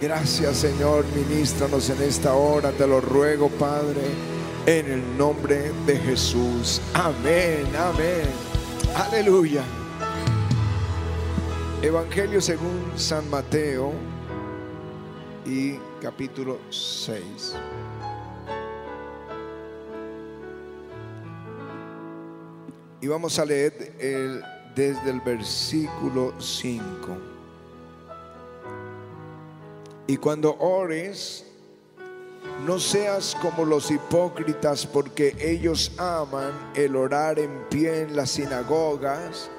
Gracias Señor, ministranos en esta hora, te lo ruego Padre, en el nombre de Jesús. Amén, amén. Aleluya. Evangelio según San Mateo y capítulo 6. Y vamos a leer desde el versículo 5. Y cuando ores, no seas como los hipócritas, porque ellos aman el orar en pie en las sinagogas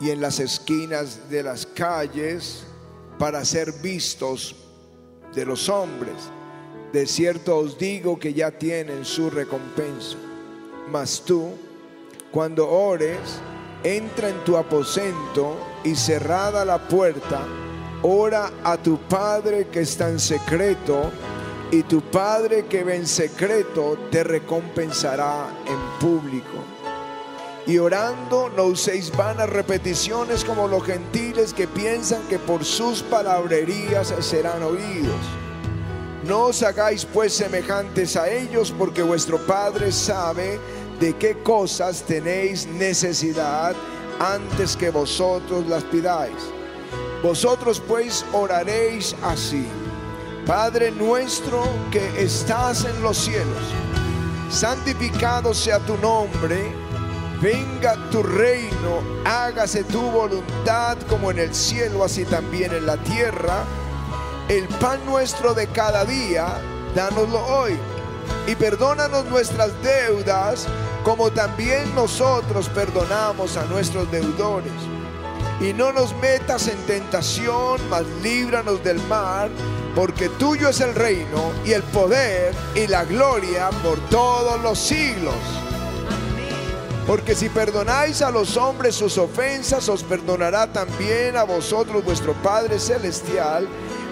y en las esquinas de las calles para ser vistos de los hombres. De cierto os digo que ya tienen su recompensa. Mas tú, cuando ores, entra en tu aposento y cerrada la puerta, ora a tu Padre que está en secreto, y tu Padre que ve en secreto te recompensará en público. Y orando no uséis vanas repeticiones como los gentiles que piensan que por sus palabrerías serán oídos. No os hagáis pues semejantes a ellos, porque vuestro Padre sabe de qué cosas tenéis necesidad antes que vosotros las pidáis. Vosotros pues oraréis así. Padre nuestro que estás en los cielos, santificado sea tu nombre, venga tu reino, hágase tu voluntad como en el cielo, así también en la tierra. El pan nuestro de cada día, dánoslo hoy. Y perdónanos nuestras deudas, como también nosotros perdonamos a nuestros deudores. Y no nos metas en tentación, mas líbranos del mal, porque tuyo es el reino y el poder y la gloria por todos los siglos. Porque si perdonáis a los hombres sus ofensas, os perdonará también a vosotros vuestro Padre Celestial.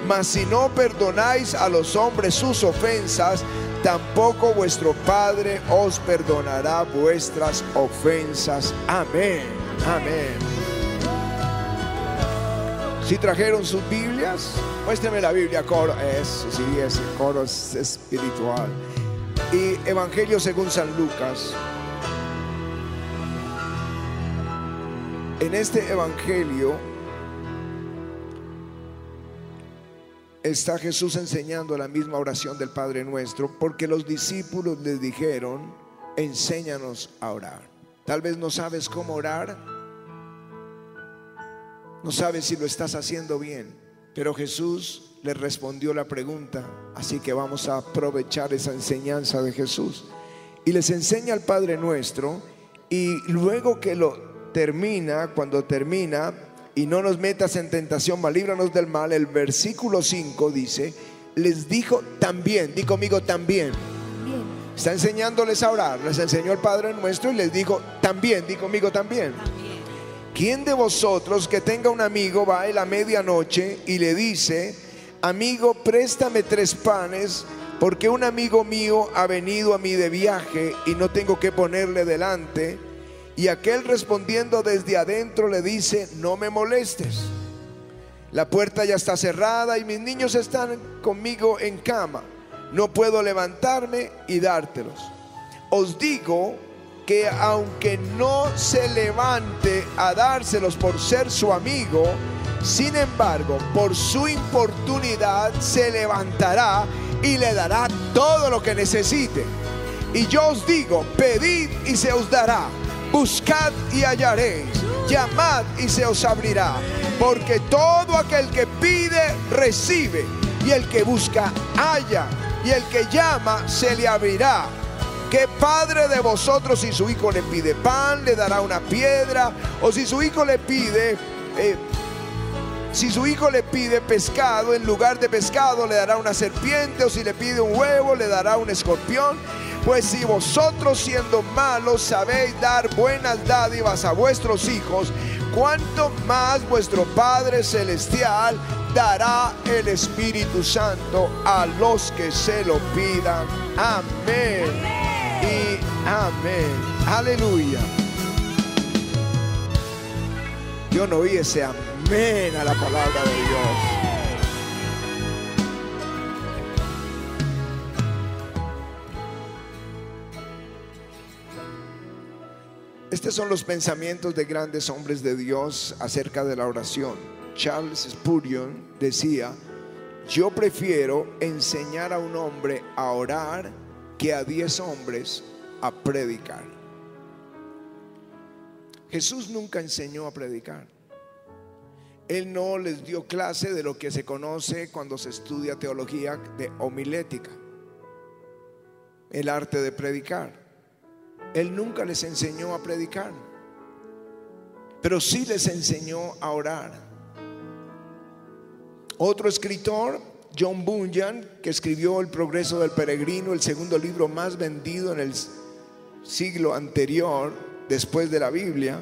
Mas si no perdonáis a los hombres sus ofensas, tampoco vuestro Padre os perdonará vuestras ofensas. Amén. Amén. Si trajeron sus Biblias, muéstrame la Biblia, coro. Es, sí, es coro es espiritual. Y Evangelio según San Lucas. En este Evangelio está Jesús enseñando la misma oración del Padre Nuestro porque los discípulos le dijeron, enséñanos a orar. Tal vez no sabes cómo orar, no sabes si lo estás haciendo bien, pero Jesús le respondió la pregunta, así que vamos a aprovechar esa enseñanza de Jesús. Y les enseña al Padre Nuestro y luego que lo termina, cuando termina, y no nos metas en tentación, mas líbranos del mal, el versículo 5 dice, les dijo también, di conmigo también. Bien. Está enseñándoles a orar, les enseñó el Padre Nuestro y les dijo también, di conmigo también. ¿Quién de vosotros que tenga un amigo va a la medianoche y le dice, amigo, préstame tres panes porque un amigo mío ha venido a mí de viaje y no tengo que ponerle delante? Y aquel respondiendo desde adentro le dice, no me molestes. La puerta ya está cerrada y mis niños están conmigo en cama. No puedo levantarme y dártelos. Os digo que aunque no se levante a dárselos por ser su amigo, sin embargo, por su importunidad se levantará y le dará todo lo que necesite. Y yo os digo, pedid y se os dará, buscad y hallaréis, llamad y se os abrirá, porque todo aquel que pide, recibe, y el que busca, halla, y el que llama, se le abrirá. ¿Qué padre de vosotros si su hijo le pide pan, le dará una piedra? O si su hijo le pide... eh, si su hijo le pide pescado, en lugar de pescado le dará una serpiente, o si le pide un huevo, le dará un escorpión. Pues si vosotros siendo malos sabéis dar buenas dádivas a vuestros hijos, cuánto más vuestro Padre Celestial dará el Espíritu Santo a los que se lo pidan. Amén y amén. Aleluya. Yo no oí ese amén a la palabra de Dios. Estos son los pensamientos de grandes hombres de Dios acerca de la oración. Charles Spurgeon decía, yo prefiero enseñar a un hombre a orar que a diez hombres a predicar. Jesús nunca enseñó a predicar. Él no les dio clase de lo que se conoce cuando se estudia teología de homilética, el arte de predicar. Él nunca les enseñó a predicar, pero sí les enseñó a orar. Otro escritor, John Bunyan, que escribió El progreso del peregrino, el segundo libro más vendido en el siglo anterior, después de la Biblia,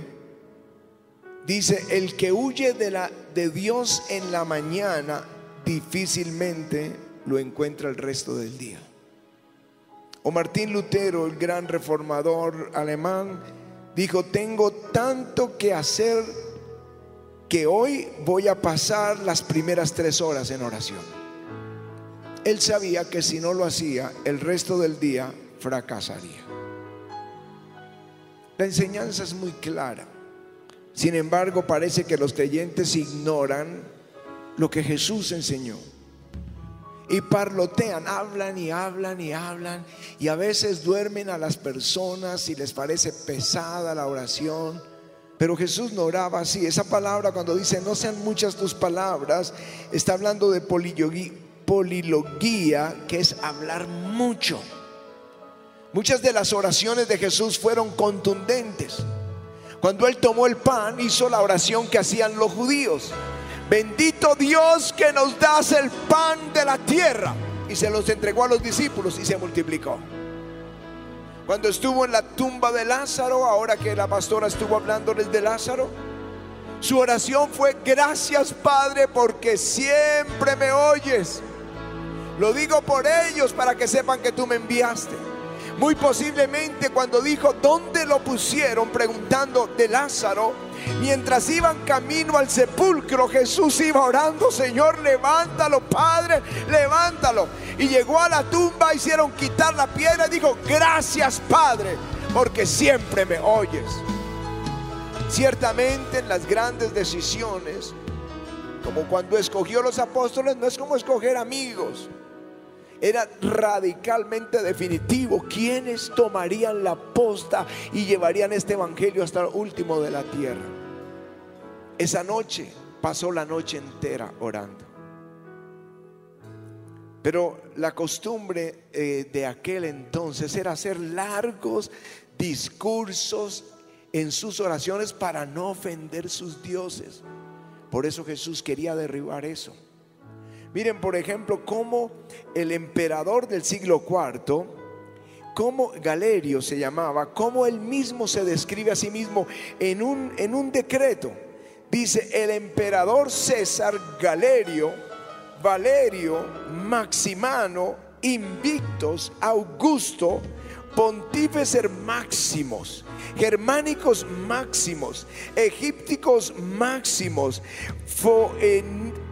dice, el que huye de, la, de Dios en la mañana difícilmente lo encuentra el resto del día. O Martín Lutero, el gran reformador alemán, dijo, tengo tanto que hacer que hoy voy a pasar las primeras tres horas en oración. Él sabía que si no lo hacía, el resto del día fracasaría. La enseñanza es muy clara. Sin embargo, parece que los creyentes ignoran lo que Jesús enseñó y parlotean, hablan y hablan y hablan y a veces duermen a las personas y les parece pesada la oración. Pero Jesús no oraba así. Esa palabra cuando dice no sean muchas tus palabras, está hablando de polilogía, que es hablar mucho. Muchas de las oraciones de Jesús fueron contundentes. Cuando él tomó el pan, hizo la oración que hacían los judíos. Bendito Dios que nos das el pan de la tierra. Y se los entregó a los discípulos y se multiplicó. Cuando estuvo en la tumba de Lázaro, ahora que la pastora estuvo hablándoles de Lázaro, su oración fue, gracias Padre porque siempre me oyes. Lo digo por ellos para que sepan que tú me enviaste. Muy posiblemente cuando dijo, ¿dónde lo pusieron? Preguntando de Lázaro, Mientras iban camino al sepulcro, Jesús iba orando, Señor, levántalo, Padre, levántalo. Y llegó a la tumba, hicieron quitar la piedra y dijo, gracias, Padre, porque siempre me oyes. Ciertamente en las grandes decisiones, como cuando escogió los apóstoles, no es como escoger amigos. Era radicalmente definitivo. ¿Quiénes tomarían la posta y llevarían este evangelio hasta el último de la tierra? Esa noche pasó la noche entera orando. Pero la costumbre eh, de aquel entonces era hacer largos discursos en sus oraciones para no ofender sus dioses. Por eso Jesús quería derribar eso. Miren, por ejemplo, cómo el emperador del siglo IV, como Galerio se llamaba, cómo él mismo se describe a sí mismo en un, en un decreto. Dice, el emperador César Galerio, Valerio, Maximano, Invictos, Augusto, pontífices máximos, germánicos máximos, egípticos máximos,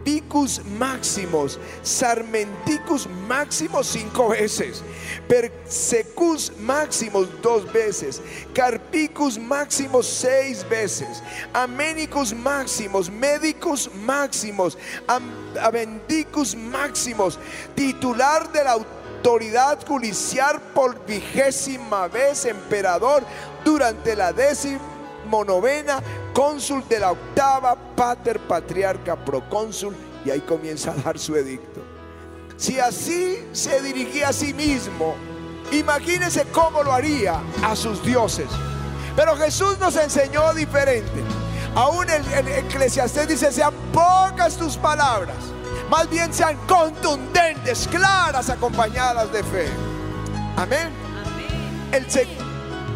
foenticus máximos, sarmenticus máximos cinco veces, persecus máximos dos veces, carpicus máximos seis veces, aménicus máximos, médicos máximos, avendicus máximos, titular de la autoridad judicial por vigésima vez, emperador, durante la décima novena, cónsul de la octava, pater, patriarca, procónsul, y ahí comienza a dar su edicto. Si así se dirigía a sí mismo, imagínense cómo lo haría a sus dioses. Pero Jesús nos enseñó diferente. Aún el, el eclesiastés dice, sean pocas tus palabras más bien sean contundentes, claras, acompañadas de fe. Amén.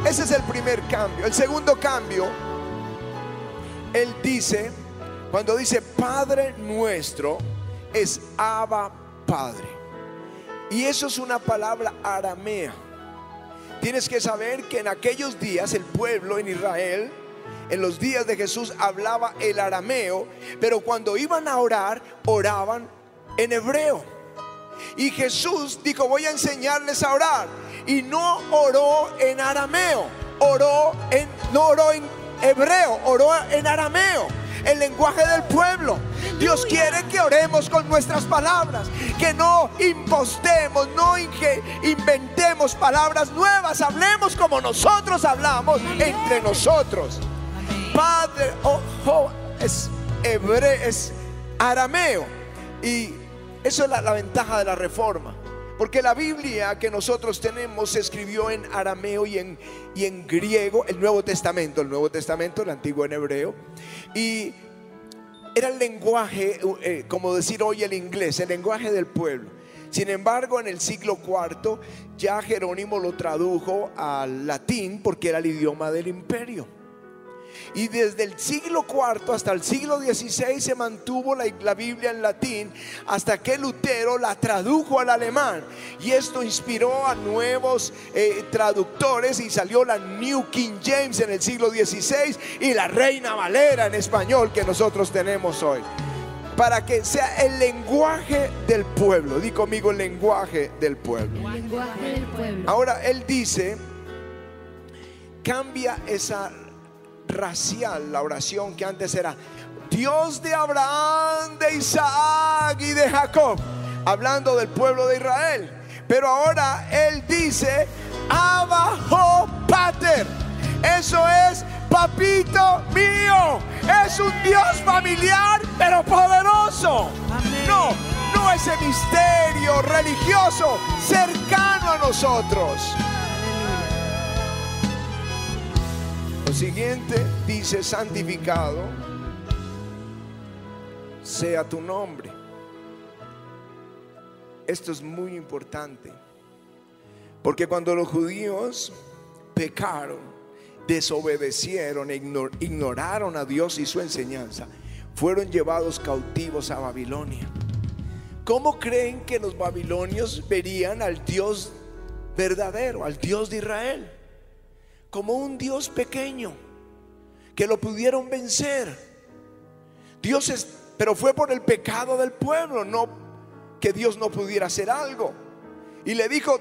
Ese es el primer cambio. El segundo cambio, Él dice, cuando dice Padre nuestro, es Abba Padre. Y eso es una palabra aramea. Tienes que saber que en aquellos días el pueblo en Israel en los días de Jesús hablaba el arameo, pero cuando iban a orar, oraban en hebreo. Y Jesús dijo, voy a enseñarles a orar. Y no oró en arameo, oró en, no oró en hebreo, oró en arameo el lenguaje del pueblo. Dios quiere que oremos con nuestras palabras, que no impostemos, no inventemos palabras nuevas, hablemos como nosotros hablamos entre nosotros. Padre, ojo, es hebreo, es arameo. Y eso es la, la ventaja de la reforma. Porque la Biblia que nosotros tenemos se escribió en arameo y en, y en griego, el Nuevo Testamento, el Nuevo Testamento, el Antiguo en hebreo. Y era el lenguaje, eh, como decir hoy el inglés, el lenguaje del pueblo. Sin embargo, en el siglo IV ya Jerónimo lo tradujo al latín porque era el idioma del imperio. Y desde el siglo IV hasta el siglo XVI se mantuvo la, Biblia en latín hasta que Lutero la tradujo al alemán. Y esto inspiró a nuevos eh, traductores y salió la New King James en el siglo XVI y la Reina Valera en español que nosotros tenemos hoy. Para que sea el lenguaje del pueblo. Di conmigo el lenguaje del pueblo. El lenguaje del pueblo. Ahora él dice, cambia esa racial la oración que antes era Dios de Abraham, de Isaac y de Jacob, hablando del pueblo de Israel. Pero ahora él dice abajo pater. Eso es papito mío. Es un Dios familiar, pero poderoso. No, no ese misterio religioso cercano a nosotros. Siguiente dice, santificado sea tu nombre. Esto es muy importante, porque cuando los judíos pecaron, desobedecieron, e ignoraron a Dios y su enseñanza, fueron llevados cautivos a Babilonia. ¿Cómo creen que los babilonios verían al Dios verdadero, al Dios de Israel? Como un Dios pequeño que lo pudieron vencer. Dios es, pero fue por el pecado del pueblo, no que Dios no pudiera hacer algo. Y le dijo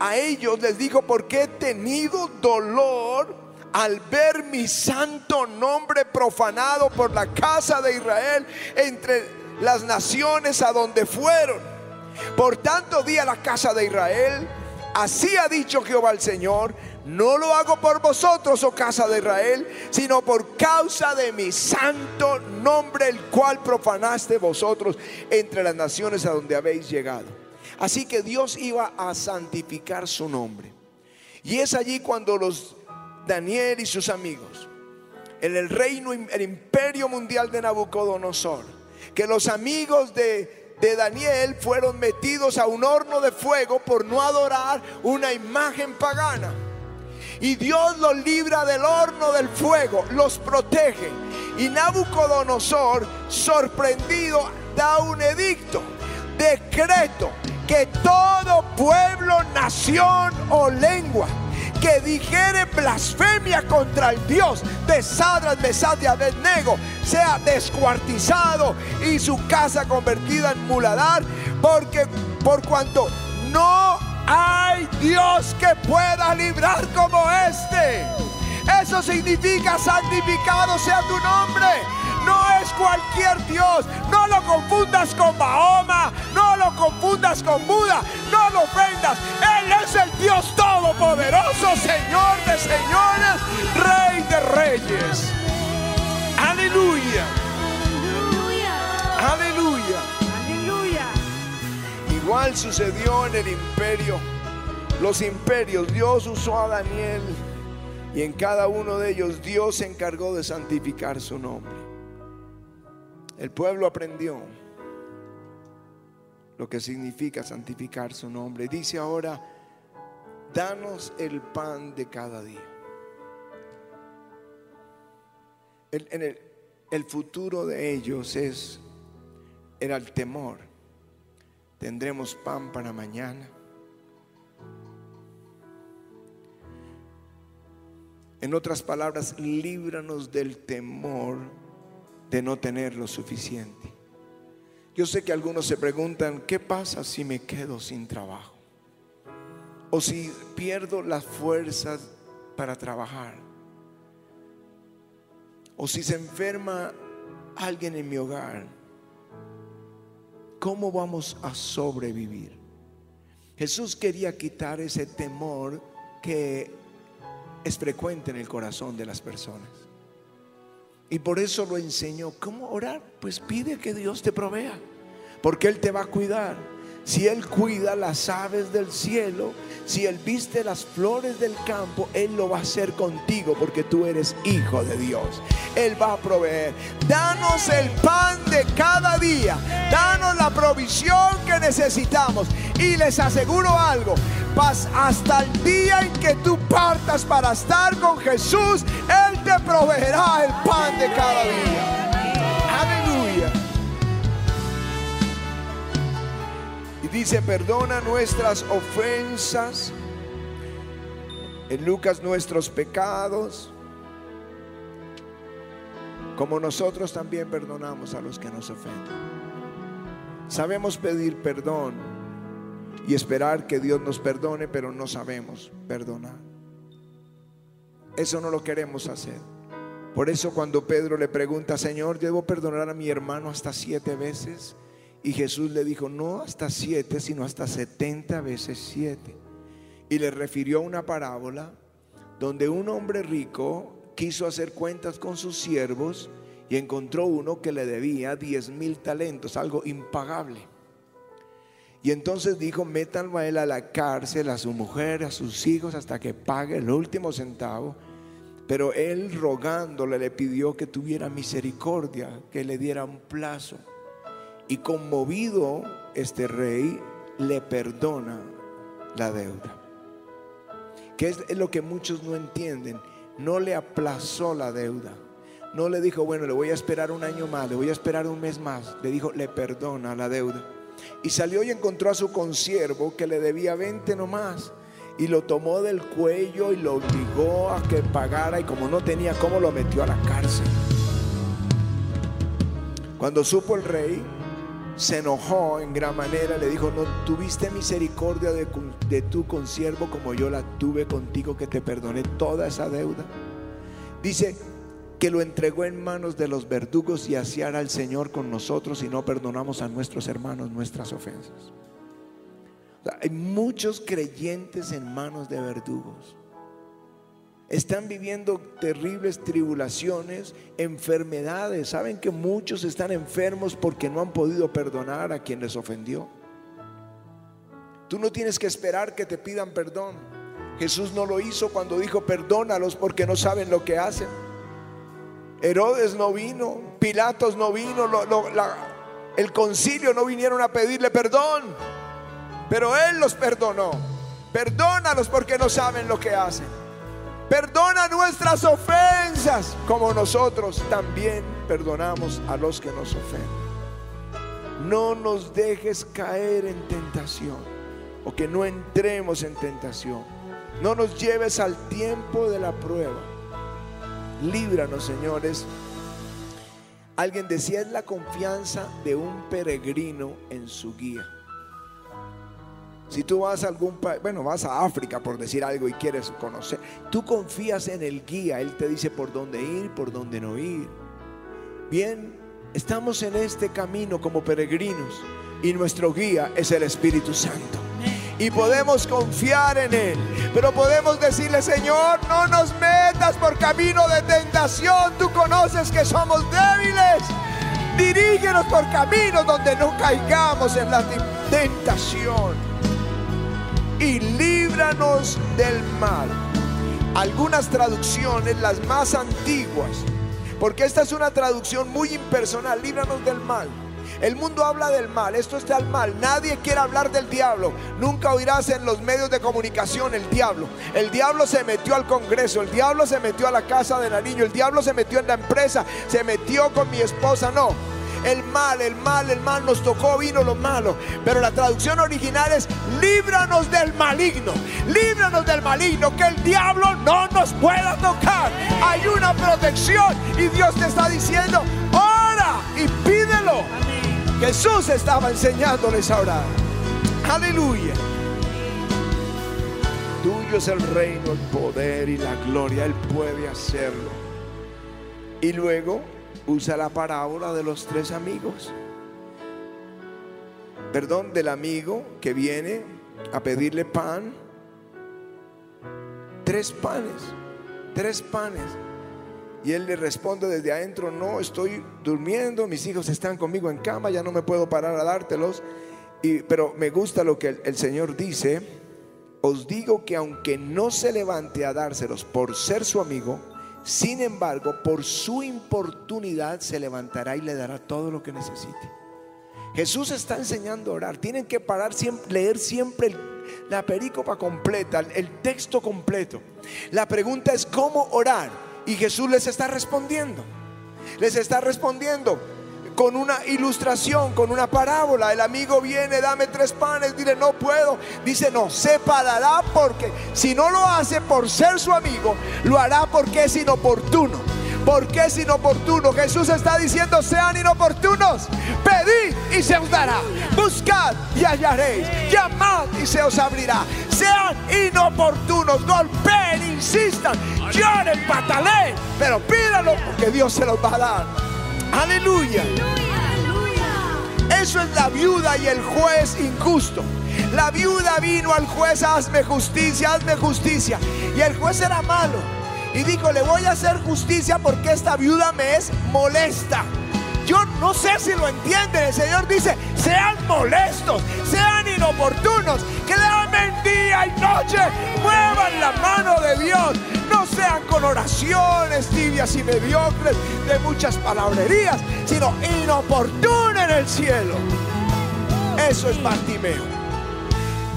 a ellos, les dijo, porque he tenido dolor al ver mi santo nombre profanado por la casa de Israel entre las naciones a donde fueron. Por tanto di a la casa de Israel, así ha dicho Jehová el Señor, no lo hago por vosotros, oh casa de Israel, sino por causa de mi santo nombre, el cual profanaste vosotros entre las naciones a donde habéis llegado. Así que Dios iba a santificar su nombre. Y es allí cuando los Daniel y sus amigos, en el reino, el imperio mundial de Nabucodonosor, que los amigos de, de Daniel fueron metidos a un horno de fuego por no adorar una imagen pagana. Y Dios los libra del horno del fuego, los protege. Y Nabucodonosor, sorprendido, da un edicto, decreto, que todo pueblo, nación o lengua que dijere blasfemia contra el Dios de Sadras, Mesad y Abednego sea descuartizado y su casa convertida en muladar, porque por cuanto no hay Dios que pueda librar como este. Eso significa santificado sea tu nombre. No es cualquier Dios. No lo confundas con Mahoma. No lo confundas con Buda. No lo ofendas. Él es el Dios todopoderoso, Señor de señores, Rey de reyes. Aleluya. Aleluya. Igual sucedió en el imperio. Los imperios, Dios usó a Daniel y en cada uno de ellos Dios se encargó de santificar su nombre. El pueblo aprendió lo que significa santificar su nombre. Dice ahora, danos el pan de cada día. El, futuro de ellos es, era el temor tendremos pan para mañana. En otras palabras, líbranos del temor de no tener lo suficiente. Yo sé que algunos se preguntan, ¿qué pasa si me quedo sin trabajo? O si pierdo las fuerzas para trabajar. O si se enferma alguien en mi hogar, ¿cómo vamos a sobrevivir? Jesús quería quitar ese temor que es frecuente en el corazón de las personas. Y por eso lo enseñó. ¿Cómo orar? Pues pide que Dios te provea, porque Él te va a cuidar. Si Él cuida las aves del cielo, si Él viste las flores del campo, Él lo va a hacer contigo porque tú eres hijo de Dios. Él va a proveer. Danos el pan de cada día. Danos la provisión que necesitamos. Y les aseguro algo. Hasta el día en que tú partas para estar con Jesús, Él te proveerá el pan de cada día. Dice, perdona nuestras ofensas, en Lucas nuestros pecados, como nosotros también perdonamos a los que nos ofenden. Sabemos pedir perdón y esperar que Dios nos perdone, pero no sabemos perdonar. Eso no lo queremos hacer. Por eso cuando Pedro le pregunta, Señor, ¿debo perdonar a mi hermano hasta siete veces? Y Jesús le dijo, no hasta siete, sino hasta setenta veces siete. Y le refirió una parábola donde un hombre rico quiso hacer cuentas con sus siervos y encontró uno que le debía diez mil talentos, algo impagable. Y entonces dijo, métanlo a él a la cárcel, a su mujer, a sus hijos, hasta que pague el último centavo. Pero él rogándole le pidió que tuviera misericordia, que le diera un plazo. Y conmovido este rey le perdona la deuda. Que es lo que muchos no entienden. No le aplazó la deuda. No le dijo, bueno, le voy a esperar un año más, le voy a esperar un mes más. Le dijo, le perdona la deuda. Y salió y encontró a su consiervo que le debía 20 nomás. Y lo tomó del cuello y lo obligó a que pagara. Y como no tenía cómo, lo metió a la cárcel. Cuando supo el rey, se enojó en gran manera, le dijo, no tuviste misericordia de, tu consiervo como yo la tuve contigo, que te perdoné toda esa deuda. Dice que lo entregó en manos de los verdugos y hará al Señor con nosotros y no perdonamos a nuestros hermanos nuestras ofensas. hay muchos creyentes en manos de verdugos están viviendo terribles tribulaciones, enfermedades. Saben que muchos están enfermos porque no han podido perdonar a quien les ofendió. Tú no tienes que esperar que te pidan perdón. Jesús no lo hizo cuando dijo perdónalos porque no saben lo que hacen. Herodes no vino, Pilatos no vino, el concilio no vinieron a pedirle perdón, pero Él los perdonó. Perdónalos porque no saben lo que hacen. Perdona nuestras ofensas como nosotros también perdonamos a los que nos ofenden. No nos dejes caer en tentación o que no entremos en tentación. No nos lleves al tiempo de la prueba. Líbranos, señores. Alguien decía, es la confianza de un peregrino en su guía. Si tú vas a algún país, bueno, vas a África por decir algo y quieres conocer, tú confías en el guía, él te dice por dónde ir, por dónde no ir. Bien, estamos en este camino como peregrinos y nuestro guía es el Espíritu Santo. Y podemos confiar en Él, pero podemos decirle, Señor, no nos metas por camino de tentación, tú conoces que somos débiles. Dirígenos por caminos donde no caigamos en la tentación y líbranos del mal. Algunas traducciones, las más antiguas, porque esta es una traducción muy impersonal, líbranos del mal. El mundo habla del mal, esto está el mal. Nadie quiere hablar del diablo. Nunca oirás en los medios de comunicación el diablo. El diablo se metió al Congreso, el diablo se metió a la casa de Nariño, el diablo se metió en la empresa, se metió con mi esposa. No, el mal, el mal, el mal nos tocó, vino lo malo. Pero la traducción original es líbranos del maligno, líbranos del maligno, que el diablo no nos pueda tocar. Hay una protección y Dios te está diciendo, ora y pídelo. Jesús estaba enseñándoles a orar. Aleluya. tuyo es el reino, el poder y la gloria. Él puede hacerlo. Y luego usa la parábola de los tres amigos. Perdón, del amigo que viene a pedirle pan. Tres panes, tres panes. Y él le responde desde adentro, no, estoy durmiendo, mis hijos están conmigo en cama, ya no me puedo parar a dártelos. Pero me gusta lo que el Señor dice, os digo que aunque no se levante a dárselos por ser su amigo, sin embargo, por su importunidad se levantará y le dará todo lo que necesite. Jesús está enseñando a orar. Tienen que parar siempre, leer siempre la perícopa completa, el texto completo. La pregunta es cómo orar. Y Jesús les está respondiendo. Les está respondiendo con una ilustración, con una parábola. El amigo viene, dame tres panes, dile, no puedo. Dice, no, separará porque si no lo hace por ser su amigo, lo hará porque es inoportuno. Porque es inoportuno. Jesús está diciendo, sean inoportunos. Pedid y se os dará. Buscad y hallaréis. Llamad y se os abrirá. Sean inoportunos. Golpeen, insistan, lloren, pataleen. Pero pídanlo porque Dios se los va a dar. Aleluya. Eso es la viuda y el juez injusto. La viuda vino al juez, hazme justicia, hazme justicia. Y el juez era malo. Y dijo, le voy a hacer justicia porque esta viuda me es molesta. Yo no sé si lo entienden. El Señor dice, sean molestos, sean inoportunos, y noche, muevan la mano de Dios. No sean con oraciones tibias y mediocres de muchas palabrerías, sino inoportunen el cielo. Eso es Bartimeo.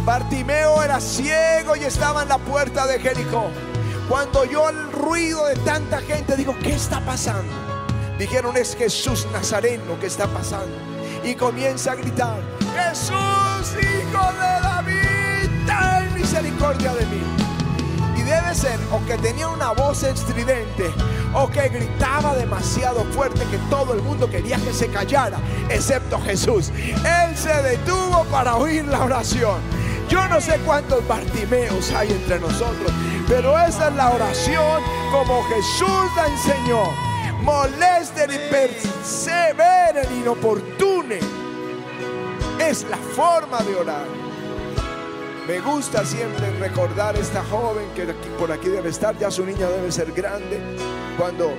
Bartimeo era ciego y estaba en la puerta de Jericó. Cuando oyó el ruido de tanta gente, dijo, ¿qué está pasando? Dijeron, es Jesús Nazareno que está pasando. Y comienza a gritar, Jesús, hijo de David, ten misericordia de mí. Y debe ser o que tenía una voz estridente o que gritaba demasiado fuerte que todo el mundo quería que se callara, excepto Jesús. Él se detuvo para oír la oración. Yo no sé cuántos Bartimeos hay entre nosotros, pero esa es la oración como Jesús la enseñó. Molesten y perseveren inoportunen. Es la forma de orar. Me gusta siempre recordar esta joven que por aquí debe estar, ya su niña debe ser grande, cuando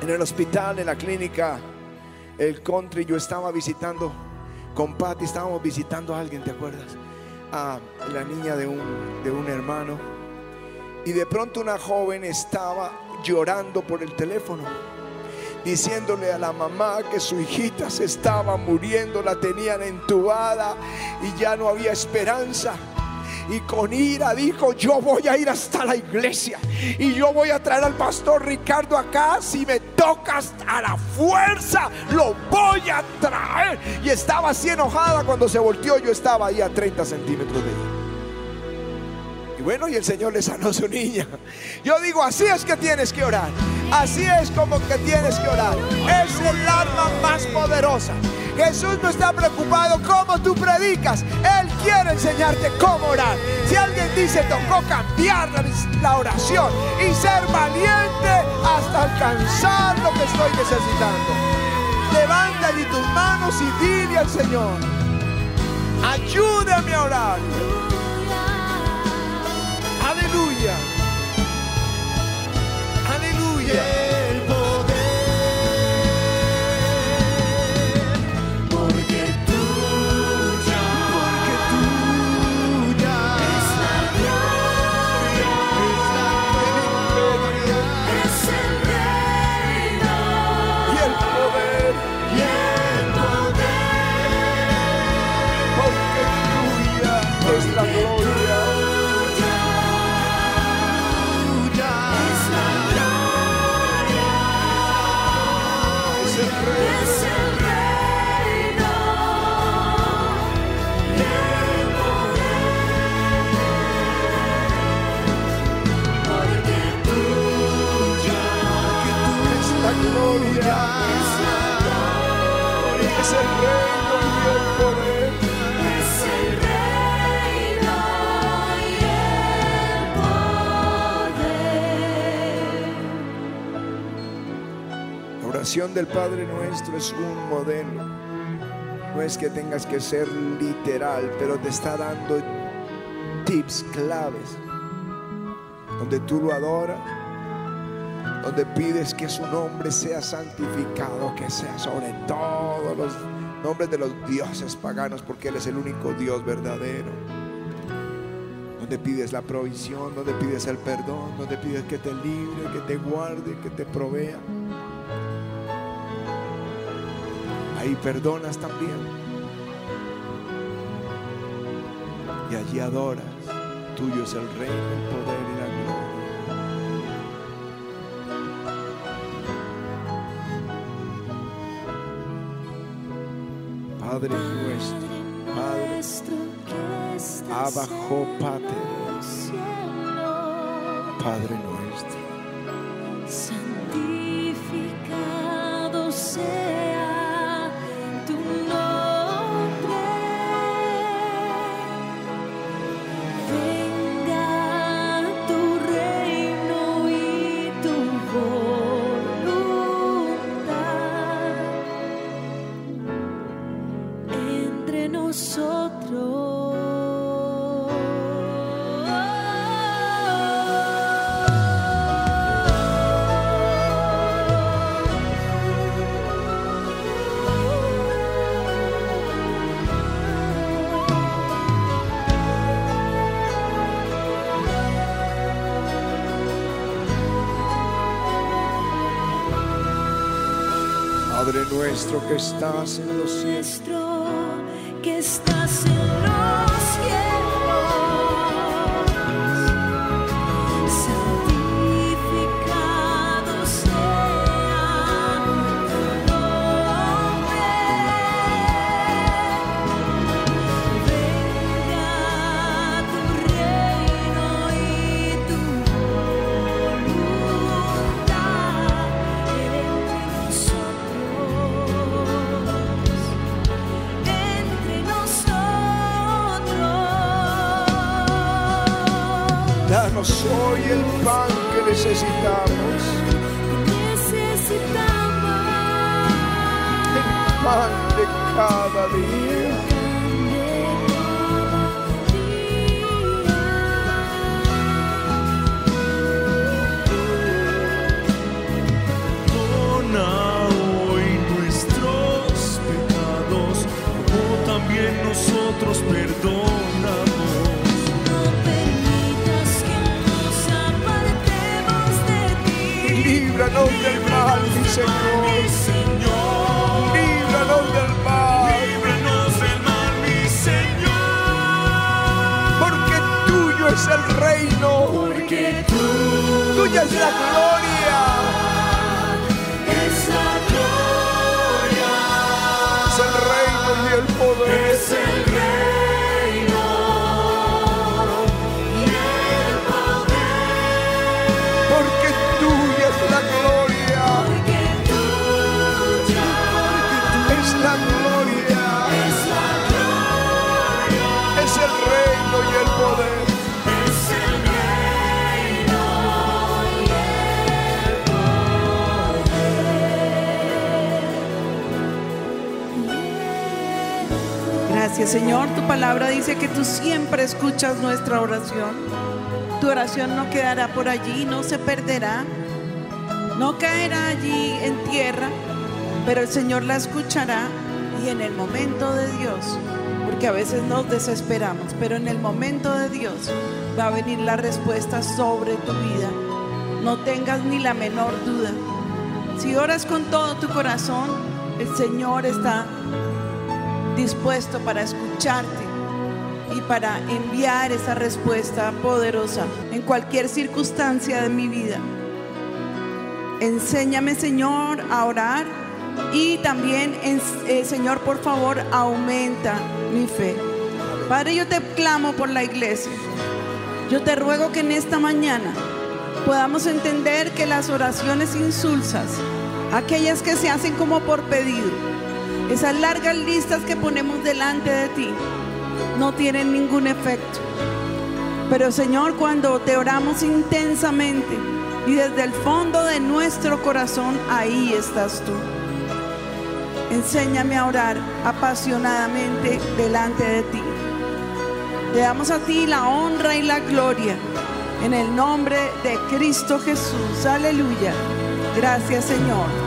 en el hospital, en la clínica, el country, yo estaba visitando con Patty, estábamos visitando a alguien, ¿te acuerdas? A la niña de un, de un hermano. Y de pronto una joven estaba llorando por el teléfono diciéndole a la mamá que su hijita se estaba muriendo, la tenían entubada y ya no había esperanza. Y con ira dijo, yo voy a ir hasta la iglesia y yo voy a traer al pastor Ricardo acá. Si me tocas a la fuerza, lo voy a traer. Y estaba así enojada cuando se volteó, yo estaba ahí a 30 centímetros de ella. Bueno, y el Señor le sanó a su niña. Yo digo, así es que tienes que orar. Así es como que tienes que orar. Es el arma más poderosa. Jesús no está preocupado cómo tú predicas. Él quiere enseñarte cómo orar. Si alguien dice, tocó cambiar la, la oración y ser valiente hasta alcanzar lo que estoy necesitando. Levanta allí tus manos y dile al Señor, ayúdame a orar. Aleluya. Aleluya. el oración del Padre Nuestro es un modelo. No es que tengas que ser literal, pero te está dando tips claves. Donde tú lo adoras, donde pides que su nombre sea santificado, que sea sobre todos los nombres de los dioses paganos, porque Él es el único Dios verdadero. Donde pides la provisión, donde pides el perdón, donde pides que te libre, que te guarde, que te provea. Ahí perdonas también. Y allí adoras. Tuyo es el reino, el poder y la gloria. Padre nuestro, Padre, abajo, cielos, Padre nuestro. Nuestro que estás en los cielos. nuestro que estás en los hoy el pan que necesitamos. Necesitamos El pan de cada día. Señor, tu palabra dice que tú siempre escuchas nuestra oración. Tu oración no quedará por allí, no se perderá, no caerá allí en tierra, pero el Señor la escuchará y en el momento de Dios, porque a veces nos desesperamos, pero en el momento de Dios va a venir la respuesta sobre tu vida. No tengas ni la menor duda. Si oras con todo tu corazón, el Señor está dispuesto para escucharte y para enviar esa respuesta poderosa en cualquier circunstancia de mi vida. Enséñame, Señor, a orar y también, eh, Señor, por favor, aumenta mi fe. Padre, yo te clamo por la iglesia. Yo te ruego que en esta mañana podamos entender que las oraciones insulsas, aquellas que se hacen como por pedido, esas largas listas que ponemos delante de ti, no tienen ningún efecto. Pero Señor, cuando te oramos intensamente, Y desde el fondo de nuestro corazón, ahí estás tú. Enséñame a orar apasionadamente delante de ti. Le damos a ti la honra y la gloria en el nombre de Cristo Jesús. Aleluya. Gracias Señor.